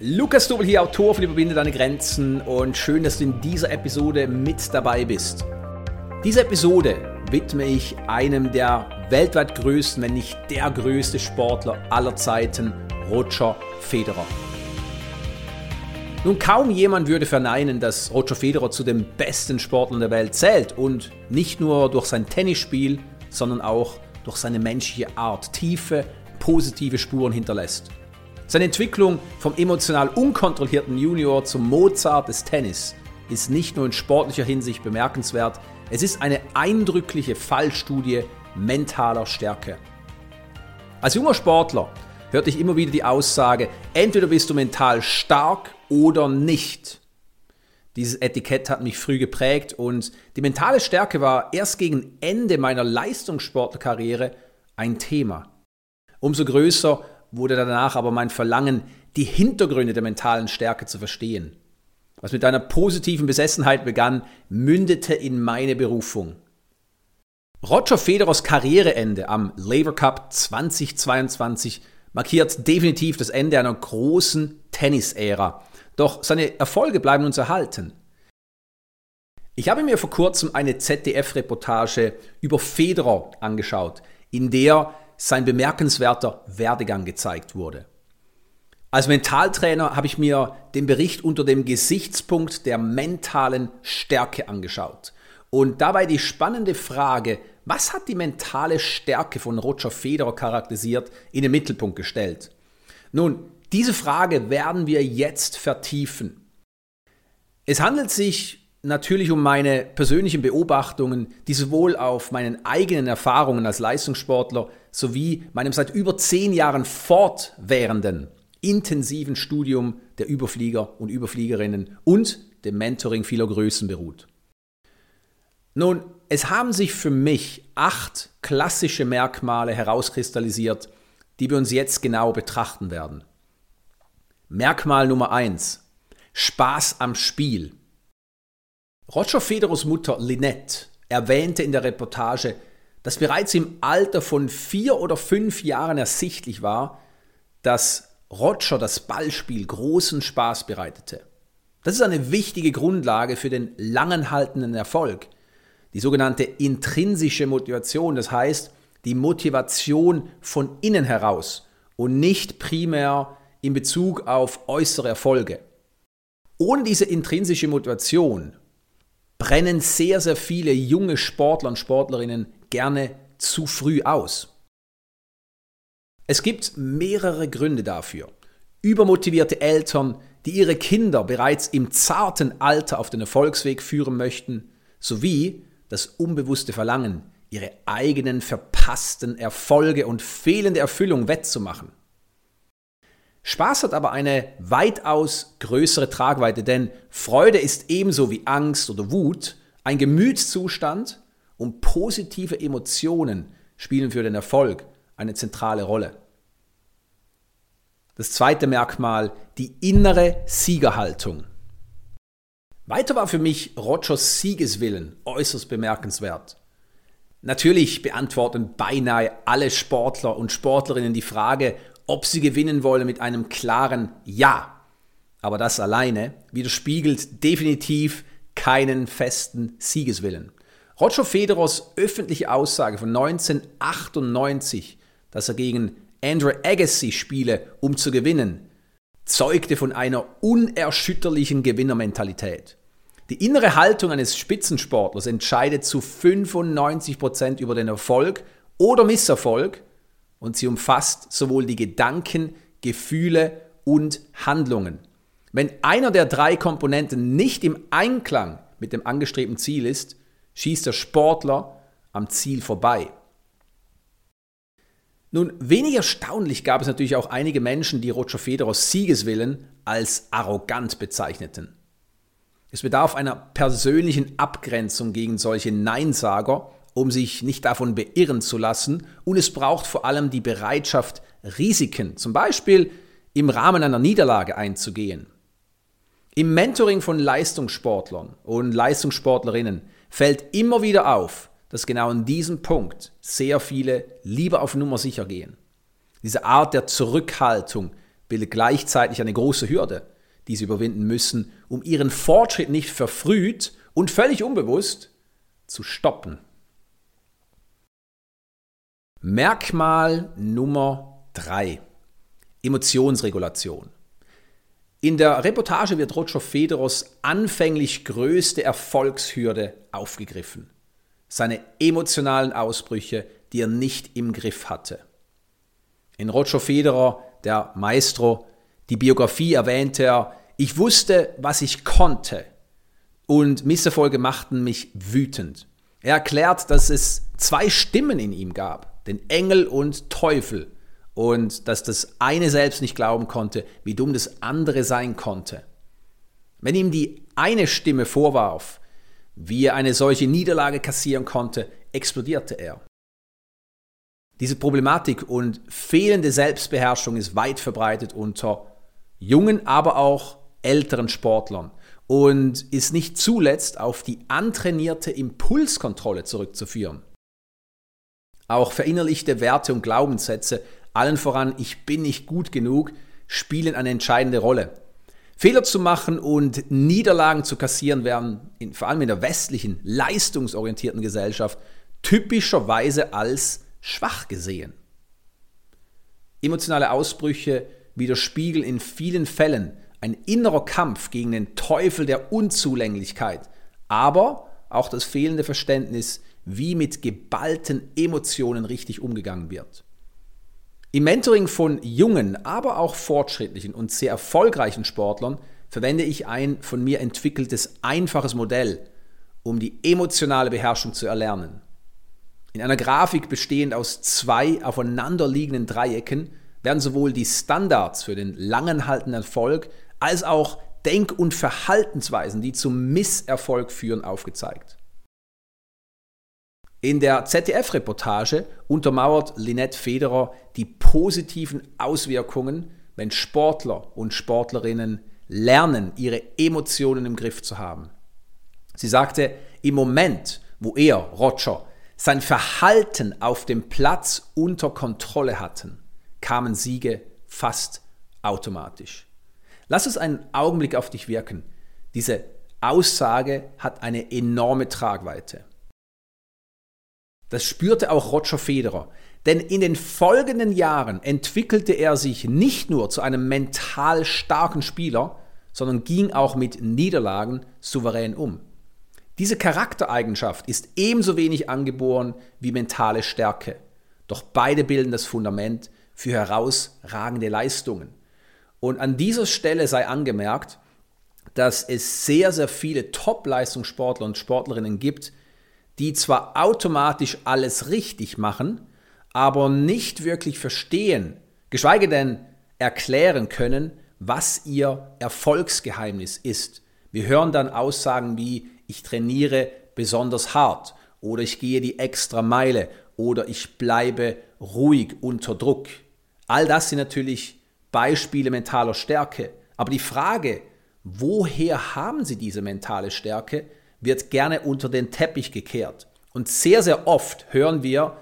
Lukas Dobel hier, Autor von Überwinde deine Grenzen und schön, dass du in dieser Episode mit dabei bist. Diese Episode widme ich einem der weltweit größten, wenn nicht der größte Sportler aller Zeiten, Roger Federer. Nun, kaum jemand würde verneinen, dass Roger Federer zu den besten Sportlern der Welt zählt und nicht nur durch sein Tennisspiel, sondern auch durch seine menschliche Art tiefe, positive Spuren hinterlässt. Seine Entwicklung vom emotional unkontrollierten Junior zum Mozart des Tennis ist nicht nur in sportlicher Hinsicht bemerkenswert, es ist eine eindrückliche Fallstudie mentaler Stärke. Als junger Sportler hörte ich immer wieder die Aussage, entweder bist du mental stark oder nicht. Dieses Etikett hat mich früh geprägt und die mentale Stärke war erst gegen Ende meiner Leistungssportlerkarriere ein Thema. Umso größer wurde danach aber mein Verlangen, die Hintergründe der mentalen Stärke zu verstehen. Was mit einer positiven Besessenheit begann, mündete in meine Berufung. Roger Federers Karriereende am Labour Cup 2022 markiert definitiv das Ende einer großen Tennisära. Doch seine Erfolge bleiben uns erhalten. Ich habe mir vor kurzem eine ZDF-Reportage über Federer angeschaut, in der sein bemerkenswerter Werdegang gezeigt wurde. Als Mentaltrainer habe ich mir den Bericht unter dem Gesichtspunkt der mentalen Stärke angeschaut und dabei die spannende Frage, was hat die mentale Stärke von Roger Federer charakterisiert, in den Mittelpunkt gestellt. Nun, diese Frage werden wir jetzt vertiefen. Es handelt sich natürlich um meine persönlichen Beobachtungen, die sowohl auf meinen eigenen Erfahrungen als Leistungssportler sowie meinem seit über zehn Jahren fortwährenden intensiven Studium der Überflieger und Überfliegerinnen und dem Mentoring vieler Größen beruht. Nun, es haben sich für mich acht klassische Merkmale herauskristallisiert, die wir uns jetzt genau betrachten werden. Merkmal Nummer eins: Spaß am Spiel. Roger Federers Mutter Lynette erwähnte in der Reportage, dass bereits im Alter von vier oder fünf Jahren ersichtlich war, dass Roger das Ballspiel großen Spaß bereitete. Das ist eine wichtige Grundlage für den langanhaltenden Erfolg. Die sogenannte intrinsische Motivation, das heißt die Motivation von innen heraus und nicht primär in Bezug auf äußere Erfolge. Ohne diese intrinsische Motivation brennen sehr, sehr viele junge Sportler und Sportlerinnen gerne zu früh aus. Es gibt mehrere Gründe dafür. Übermotivierte Eltern, die ihre Kinder bereits im zarten Alter auf den Erfolgsweg führen möchten, sowie das unbewusste Verlangen, ihre eigenen verpassten Erfolge und fehlende Erfüllung wettzumachen. Spaß hat aber eine weitaus größere Tragweite, denn Freude ist ebenso wie Angst oder Wut ein Gemütszustand und positive Emotionen spielen für den Erfolg eine zentrale Rolle. Das zweite Merkmal, die innere Siegerhaltung. Weiter war für mich Rogers Siegeswillen äußerst bemerkenswert. Natürlich beantworten beinahe alle Sportler und Sportlerinnen die Frage, ob sie gewinnen wollen mit einem klaren Ja. Aber das alleine widerspiegelt definitiv keinen festen Siegeswillen. Roger Federers öffentliche Aussage von 1998, dass er gegen Andrew Agassi spiele, um zu gewinnen, zeugte von einer unerschütterlichen Gewinnermentalität. Die innere Haltung eines Spitzensportlers entscheidet zu 95% über den Erfolg oder Misserfolg und sie umfasst sowohl die Gedanken, Gefühle und Handlungen. Wenn einer der drei Komponenten nicht im Einklang mit dem angestrebten Ziel ist, schießt der Sportler am Ziel vorbei. Nun, wenig erstaunlich gab es natürlich auch einige Menschen, die Roger Federers Siegeswillen als arrogant bezeichneten. Es bedarf einer persönlichen Abgrenzung gegen solche Neinsager, um sich nicht davon beirren zu lassen. Und es braucht vor allem die Bereitschaft, Risiken, zum Beispiel im Rahmen einer Niederlage einzugehen. Im Mentoring von Leistungssportlern und Leistungssportlerinnen fällt immer wieder auf, dass genau in diesem Punkt sehr viele lieber auf Nummer sicher gehen. Diese Art der Zurückhaltung bildet gleichzeitig eine große Hürde, die sie überwinden müssen, um ihren Fortschritt nicht verfrüht und völlig unbewusst zu stoppen. Merkmal Nummer 3. Emotionsregulation. In der Reportage wird Roger Federers anfänglich größte Erfolgshürde aufgegriffen. Seine emotionalen Ausbrüche, die er nicht im Griff hatte. In Roger Federer, der Maestro, die Biografie erwähnte er, ich wusste, was ich konnte und Misserfolge machten mich wütend. Er erklärt, dass es zwei Stimmen in ihm gab den Engel und Teufel und dass das eine selbst nicht glauben konnte, wie dumm das andere sein konnte. Wenn ihm die eine Stimme vorwarf, wie er eine solche Niederlage kassieren konnte, explodierte er. Diese Problematik und fehlende Selbstbeherrschung ist weit verbreitet unter jungen, aber auch älteren Sportlern und ist nicht zuletzt auf die antrainierte Impulskontrolle zurückzuführen. Auch verinnerlichte Werte und Glaubenssätze, allen voran ich bin nicht gut genug, spielen eine entscheidende Rolle. Fehler zu machen und Niederlagen zu kassieren werden, in, vor allem in der westlichen, leistungsorientierten Gesellschaft, typischerweise als schwach gesehen. Emotionale Ausbrüche widerspiegeln in vielen Fällen ein innerer Kampf gegen den Teufel der Unzulänglichkeit, aber auch das fehlende Verständnis wie mit geballten Emotionen richtig umgegangen wird. Im Mentoring von jungen, aber auch fortschrittlichen und sehr erfolgreichen Sportlern verwende ich ein von mir entwickeltes einfaches Modell, um die emotionale Beherrschung zu erlernen. In einer Grafik bestehend aus zwei aufeinanderliegenden Dreiecken werden sowohl die Standards für den langanhaltenden Erfolg als auch Denk- und Verhaltensweisen, die zum Misserfolg führen, aufgezeigt. In der ZDF-Reportage untermauert Linette Federer die positiven Auswirkungen, wenn Sportler und Sportlerinnen lernen, ihre Emotionen im Griff zu haben. Sie sagte, im Moment, wo er, Roger, sein Verhalten auf dem Platz unter Kontrolle hatten, kamen Siege fast automatisch. Lass es einen Augenblick auf dich wirken. Diese Aussage hat eine enorme Tragweite. Das spürte auch Roger Federer. Denn in den folgenden Jahren entwickelte er sich nicht nur zu einem mental starken Spieler, sondern ging auch mit Niederlagen souverän um. Diese Charaktereigenschaft ist ebenso wenig angeboren wie mentale Stärke. Doch beide bilden das Fundament für herausragende Leistungen. Und an dieser Stelle sei angemerkt, dass es sehr, sehr viele Top-Leistungssportler und Sportlerinnen gibt, die zwar automatisch alles richtig machen, aber nicht wirklich verstehen, geschweige denn erklären können, was ihr Erfolgsgeheimnis ist. Wir hören dann Aussagen wie ich trainiere besonders hart oder ich gehe die extra Meile oder ich bleibe ruhig unter Druck. All das sind natürlich Beispiele mentaler Stärke. Aber die Frage, woher haben sie diese mentale Stärke, wird gerne unter den Teppich gekehrt. Und sehr, sehr oft hören wir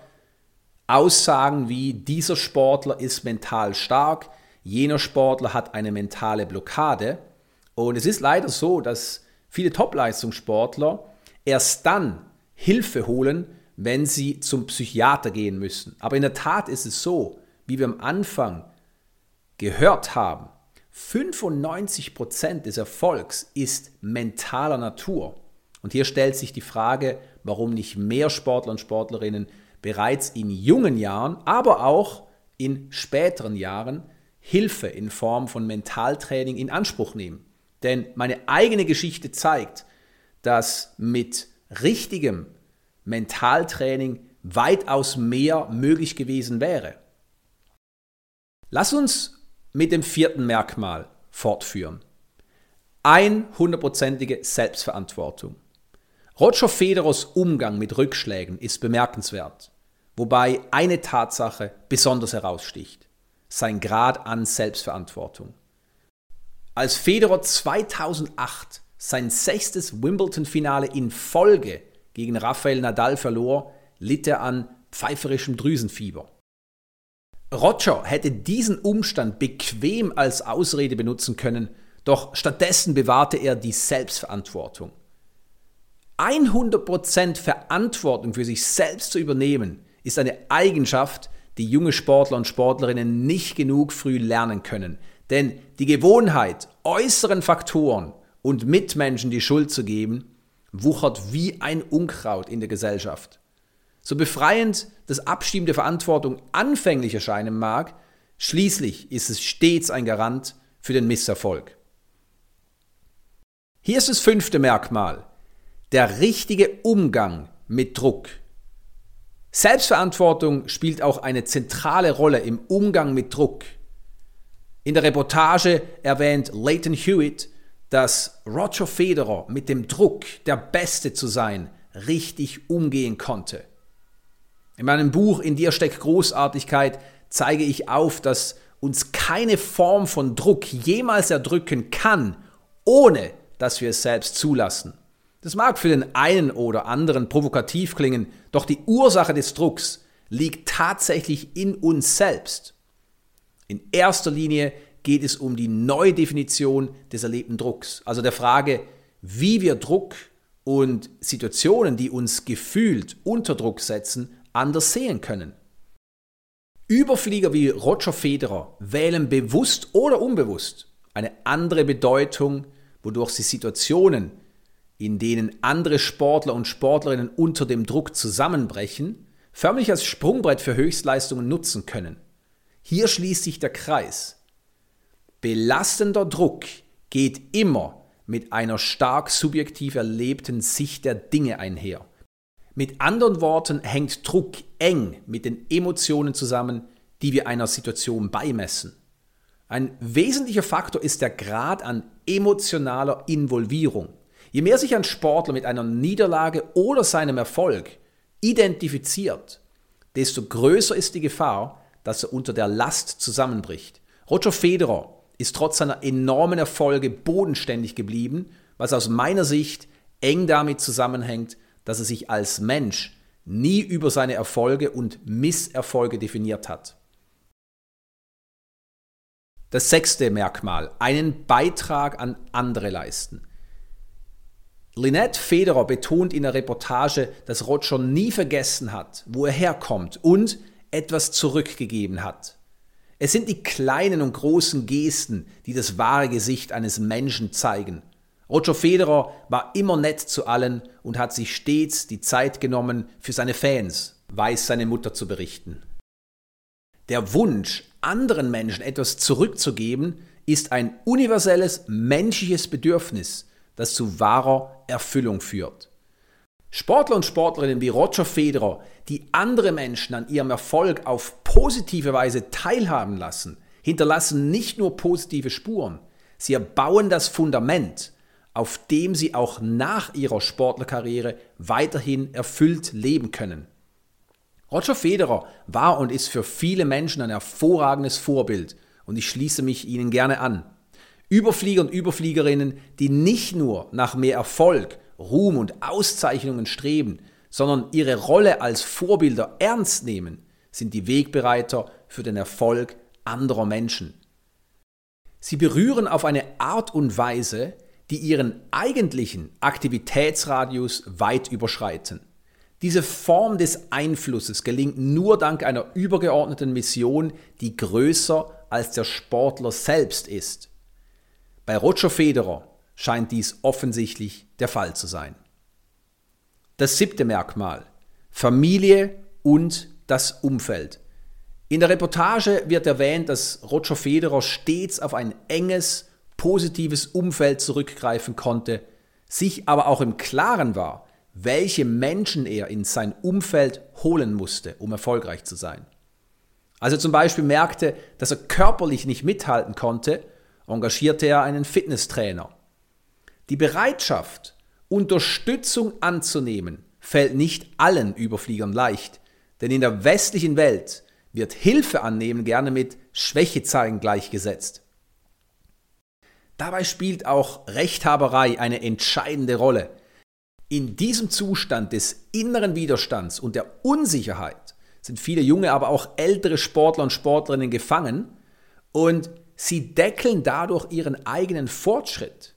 Aussagen wie, dieser Sportler ist mental stark, jener Sportler hat eine mentale Blockade. Und es ist leider so, dass viele Top-Leistungssportler erst dann Hilfe holen, wenn sie zum Psychiater gehen müssen. Aber in der Tat ist es so, wie wir am Anfang gehört haben, 95% des Erfolgs ist mentaler Natur. Und hier stellt sich die Frage, warum nicht mehr Sportler und Sportlerinnen bereits in jungen Jahren, aber auch in späteren Jahren Hilfe in Form von Mentaltraining in Anspruch nehmen. Denn meine eigene Geschichte zeigt, dass mit richtigem Mentaltraining weitaus mehr möglich gewesen wäre. Lass uns mit dem vierten Merkmal fortführen. 100%ige Selbstverantwortung. Roger Federers Umgang mit Rückschlägen ist bemerkenswert, wobei eine Tatsache besonders heraussticht, sein Grad an Selbstverantwortung. Als Federer 2008 sein sechstes Wimbledon-Finale in Folge gegen Rafael Nadal verlor, litt er an pfeiferischem Drüsenfieber. Roger hätte diesen Umstand bequem als Ausrede benutzen können, doch stattdessen bewahrte er die Selbstverantwortung. 100% Verantwortung für sich selbst zu übernehmen, ist eine Eigenschaft, die junge Sportler und Sportlerinnen nicht genug früh lernen können. Denn die Gewohnheit, äußeren Faktoren und Mitmenschen die Schuld zu geben, wuchert wie ein Unkraut in der Gesellschaft. So befreiend das Abschieben der Verantwortung anfänglich erscheinen mag, schließlich ist es stets ein Garant für den Misserfolg. Hier ist das fünfte Merkmal, der richtige Umgang mit Druck. Selbstverantwortung spielt auch eine zentrale Rolle im Umgang mit Druck. In der Reportage erwähnt Leighton Hewitt, dass Roger Federer mit dem Druck, der Beste zu sein, richtig umgehen konnte. In meinem Buch In dir steckt Großartigkeit zeige ich auf, dass uns keine Form von Druck jemals erdrücken kann, ohne dass wir es selbst zulassen. Das mag für den einen oder anderen provokativ klingen, doch die Ursache des Drucks liegt tatsächlich in uns selbst. In erster Linie geht es um die Neudefinition des erlebten Drucks, also der Frage, wie wir Druck und Situationen, die uns gefühlt unter Druck setzen, anders sehen können. Überflieger wie Roger Federer wählen bewusst oder unbewusst eine andere Bedeutung, wodurch sie Situationen, in denen andere Sportler und Sportlerinnen unter dem Druck zusammenbrechen, förmlich als Sprungbrett für Höchstleistungen nutzen können. Hier schließt sich der Kreis. Belastender Druck geht immer mit einer stark subjektiv erlebten Sicht der Dinge einher. Mit anderen Worten hängt Druck eng mit den Emotionen zusammen, die wir einer Situation beimessen. Ein wesentlicher Faktor ist der Grad an emotionaler Involvierung. Je mehr sich ein Sportler mit einer Niederlage oder seinem Erfolg identifiziert, desto größer ist die Gefahr, dass er unter der Last zusammenbricht. Roger Federer ist trotz seiner enormen Erfolge bodenständig geblieben, was aus meiner Sicht eng damit zusammenhängt, dass er sich als Mensch nie über seine Erfolge und Misserfolge definiert hat. Das sechste Merkmal, einen Beitrag an andere leisten. Lynette Federer betont in der Reportage, dass Roger nie vergessen hat, wo er herkommt und etwas zurückgegeben hat. Es sind die kleinen und großen Gesten, die das wahre Gesicht eines Menschen zeigen Roger Federer war immer nett zu allen und hat sich stets die Zeit genommen für seine Fans, weiß seine Mutter zu berichten. Der Wunsch, anderen Menschen etwas zurückzugeben, ist ein universelles menschliches Bedürfnis, das zu wahrer Erfüllung führt. Sportler und Sportlerinnen wie Roger Federer, die andere Menschen an ihrem Erfolg auf positive Weise teilhaben lassen, hinterlassen nicht nur positive Spuren, sie erbauen das Fundament, auf dem sie auch nach ihrer Sportlerkarriere weiterhin erfüllt leben können. Roger Federer war und ist für viele Menschen ein hervorragendes Vorbild und ich schließe mich ihnen gerne an. Überflieger und Überfliegerinnen, die nicht nur nach mehr Erfolg, Ruhm und Auszeichnungen streben, sondern ihre Rolle als Vorbilder ernst nehmen, sind die Wegbereiter für den Erfolg anderer Menschen. Sie berühren auf eine Art und Weise, die ihren eigentlichen Aktivitätsradius weit überschreiten. Diese Form des Einflusses gelingt nur dank einer übergeordneten Mission, die größer als der Sportler selbst ist. Bei Roger Federer scheint dies offensichtlich der Fall zu sein. Das siebte Merkmal. Familie und das Umfeld. In der Reportage wird erwähnt, dass Roger Federer stets auf ein enges positives Umfeld zurückgreifen konnte, sich aber auch im Klaren war, welche Menschen er in sein Umfeld holen musste, um erfolgreich zu sein. Als er zum Beispiel merkte, dass er körperlich nicht mithalten konnte, engagierte er einen Fitnesstrainer. Die Bereitschaft, Unterstützung anzunehmen, fällt nicht allen Überfliegern leicht, denn in der westlichen Welt wird Hilfe annehmen gerne mit Schwäche zeigen gleichgesetzt. Dabei spielt auch Rechthaberei eine entscheidende Rolle. In diesem Zustand des inneren Widerstands und der Unsicherheit sind viele junge, aber auch ältere Sportler und Sportlerinnen gefangen und sie deckeln dadurch ihren eigenen Fortschritt.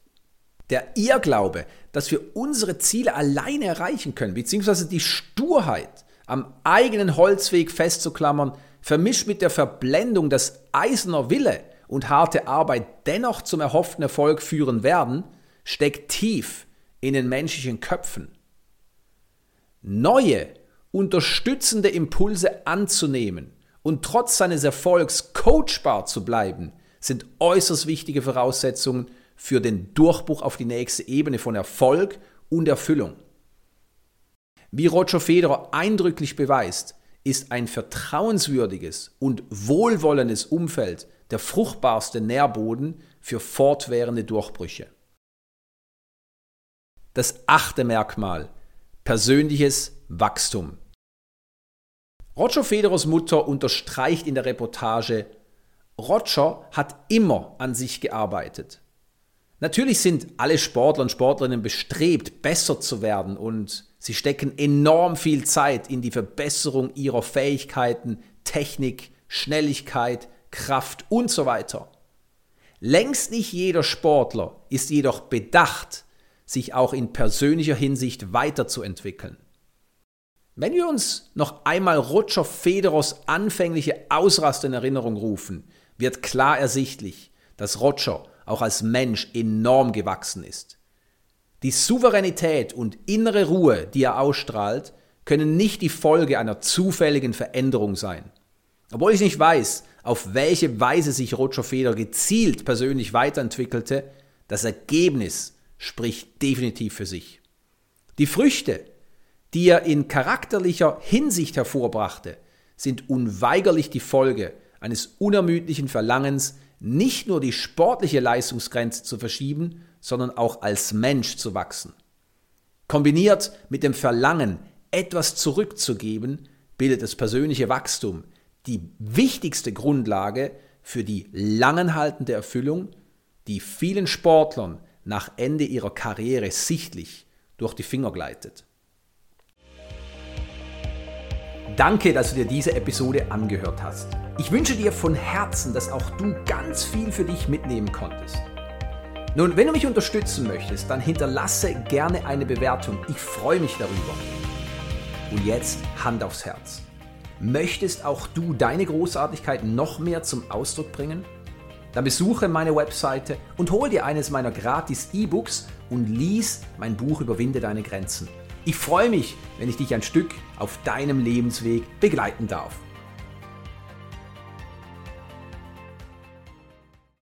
Der Irrglaube, dass wir unsere Ziele alleine erreichen können, beziehungsweise die Sturheit, am eigenen Holzweg festzuklammern, vermischt mit der Verblendung, dass eiserner Wille und harte Arbeit dennoch zum erhofften Erfolg führen werden, steckt tief in den menschlichen Köpfen. Neue, unterstützende Impulse anzunehmen und trotz seines Erfolgs coachbar zu bleiben, sind äußerst wichtige Voraussetzungen für den Durchbruch auf die nächste Ebene von Erfolg und Erfüllung. Wie Roger Federer eindrücklich beweist, ist ein vertrauenswürdiges und wohlwollendes Umfeld der fruchtbarste Nährboden für fortwährende Durchbrüche. Das achte Merkmal, persönliches Wachstum. Roger Federers Mutter unterstreicht in der Reportage, Roger hat immer an sich gearbeitet. Natürlich sind alle Sportler und Sportlerinnen bestrebt, besser zu werden und sie stecken enorm viel Zeit in die Verbesserung ihrer Fähigkeiten, Technik, Schnelligkeit, Kraft und so weiter. Längst nicht jeder Sportler ist jedoch bedacht, sich auch in persönlicher Hinsicht weiterzuentwickeln. Wenn wir uns noch einmal Roger Federers anfängliche Ausraster in Erinnerung rufen, wird klar ersichtlich, dass Roger auch als Mensch enorm gewachsen ist. Die Souveränität und innere Ruhe, die er ausstrahlt, können nicht die Folge einer zufälligen Veränderung sein. Obwohl ich nicht weiß, auf welche Weise sich Roger Federer gezielt persönlich weiterentwickelte, das Ergebnis spricht definitiv für sich. Die Früchte, die er in charakterlicher Hinsicht hervorbrachte, sind unweigerlich die Folge eines unermüdlichen Verlangens, nicht nur die sportliche Leistungsgrenze zu verschieben, sondern auch als Mensch zu wachsen. Kombiniert mit dem Verlangen, etwas zurückzugeben, bildet das persönliche Wachstum die wichtigste Grundlage für die langenhaltende Erfüllung, die vielen Sportlern nach Ende ihrer Karriere sichtlich durch die Finger gleitet. Danke, dass du dir diese Episode angehört hast. Ich wünsche dir von Herzen, dass auch du ganz viel für dich mitnehmen konntest. Nun, wenn du mich unterstützen möchtest, dann hinterlasse gerne eine Bewertung. Ich freue mich darüber. Und jetzt Hand aufs Herz. Möchtest auch du deine Großartigkeit noch mehr zum Ausdruck bringen? Dann besuche meine Webseite und hol dir eines meiner gratis E-Books und lies mein Buch Überwinde deine Grenzen. Ich freue mich, wenn ich dich ein Stück auf deinem Lebensweg begleiten darf.